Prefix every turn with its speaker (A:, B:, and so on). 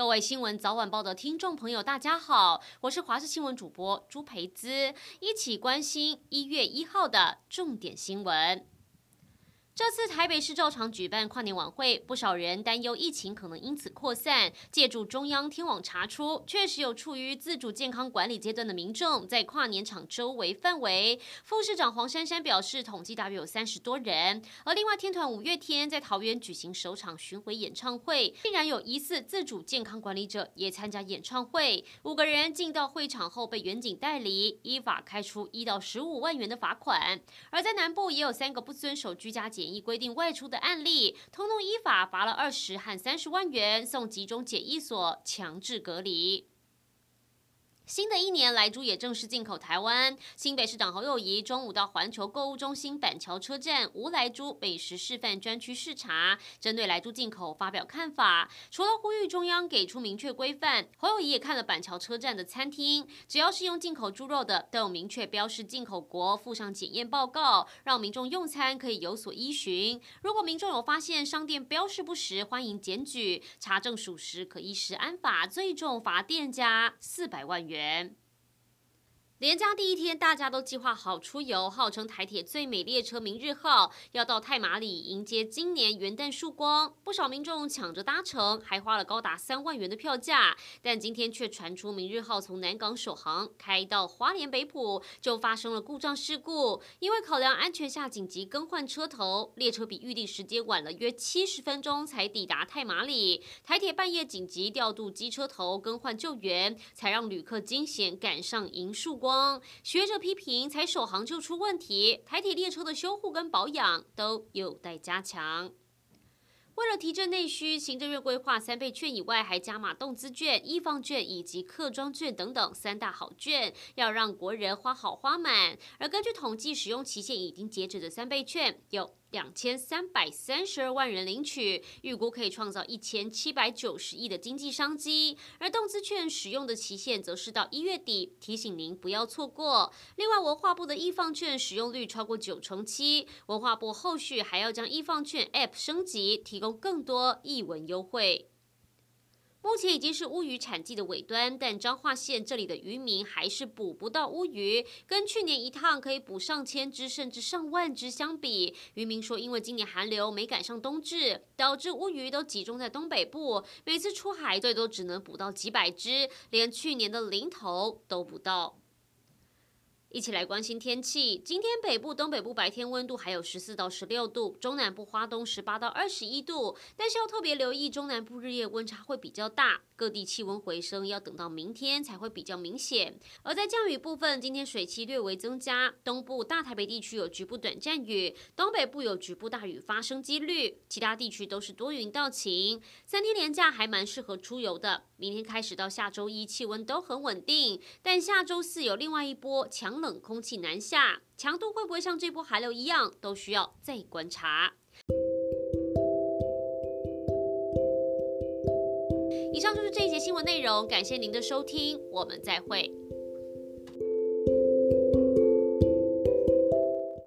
A: 各位新闻早晚报的听众朋友，大家好，我是华视新闻主播朱培姿，一起关心一月一号的重点新闻。这次台北市照常举办跨年晚会，不少人担忧疫情可能因此扩散。借助中央天网查出，确实有处于自主健康管理阶段的民众在跨年场周围范围。副市长黄珊珊表示，统计大约有三十多人。而另外天团五月天在桃园举行首场巡回演唱会，竟然有疑似自主健康管理者也参加演唱会。五个人进到会场后被员警带离，依法开出一到十五万元的罚款。而在南部也有三个不遵守居家检疫规定外出的案例，通通依法罚了二十和三十万元，送集中检疫所强制隔离。新的一年，莱猪也正式进口台湾。新北市长侯友谊中午到环球购物中心板桥车站无莱猪美食示范专区视察，针对莱猪进口发表看法。除了呼吁中央给出明确规范，侯友谊也看了板桥车站的餐厅，只要是用进口猪肉的，都有明确标示进口国，附上检验报告，让民众用餐可以有所依循。如果民众有发现商店标示不实，欢迎检举，查证属实可依时安法，最重罚店家四百万元。元。连假第一天，大家都计划好出游，号称台铁最美列车“明日号”要到太麻里迎接今年元旦曙光，不少民众抢着搭乘，还花了高达三万元的票价。但今天却传出“明日号”从南港首航开到花莲北埔，就发生了故障事故。因为考量安全下紧急更换车头，列车比预定时间晚了约七十分钟才抵达太麻里。台铁半夜紧急调度机车头更换救援，才让旅客惊险赶上迎曙光。学者批评，才首航就出问题，台铁列车的修护跟保养都有待加强。为了提振内需，行政院规划三倍券以外，还加码动资券、易放券以及客庄券等等三大好券，要让国人花好花满。而根据统计，使用期限已经截止的三倍券有两千三百三十二万人领取，预估可以创造一千七百九十亿的经济商机。而动资券使用的期限则是到一月底，提醒您不要错过。另外，文化部的易放券使用率超过九成七，文化部后续还要将易放券 App 升级，提供更多译文优惠。目前已经是乌鱼产季的尾端，但彰化县这里的渔民还是捕不到乌鱼，跟去年一趟可以捕上千只甚至上万只相比，渔民说，因为今年寒流没赶上冬至，导致乌鱼都集中在东北部，每次出海最多只能捕到几百只，连去年的零头都不到。一起来关心天气。今天北部、东北部白天温度还有十四到十六度，中南部、花东十八到二十一度。但是要特别留意，中南部日夜温差会比较大，各地气温回升要等到明天才会比较明显。而在降雨部分，今天水汽略微增加，东部大台北地区有局部短暂雨，东北部有局部大雨发生几率，其他地区都是多云到晴。三天连假还蛮适合出游的。明天开始到下周一，气温都很稳定，但下周四有另外一波强冷空气南下，强度会不会像这波寒流一样，都需要再观察。以上就是这一节新闻内容，感谢您的收听，我们再会。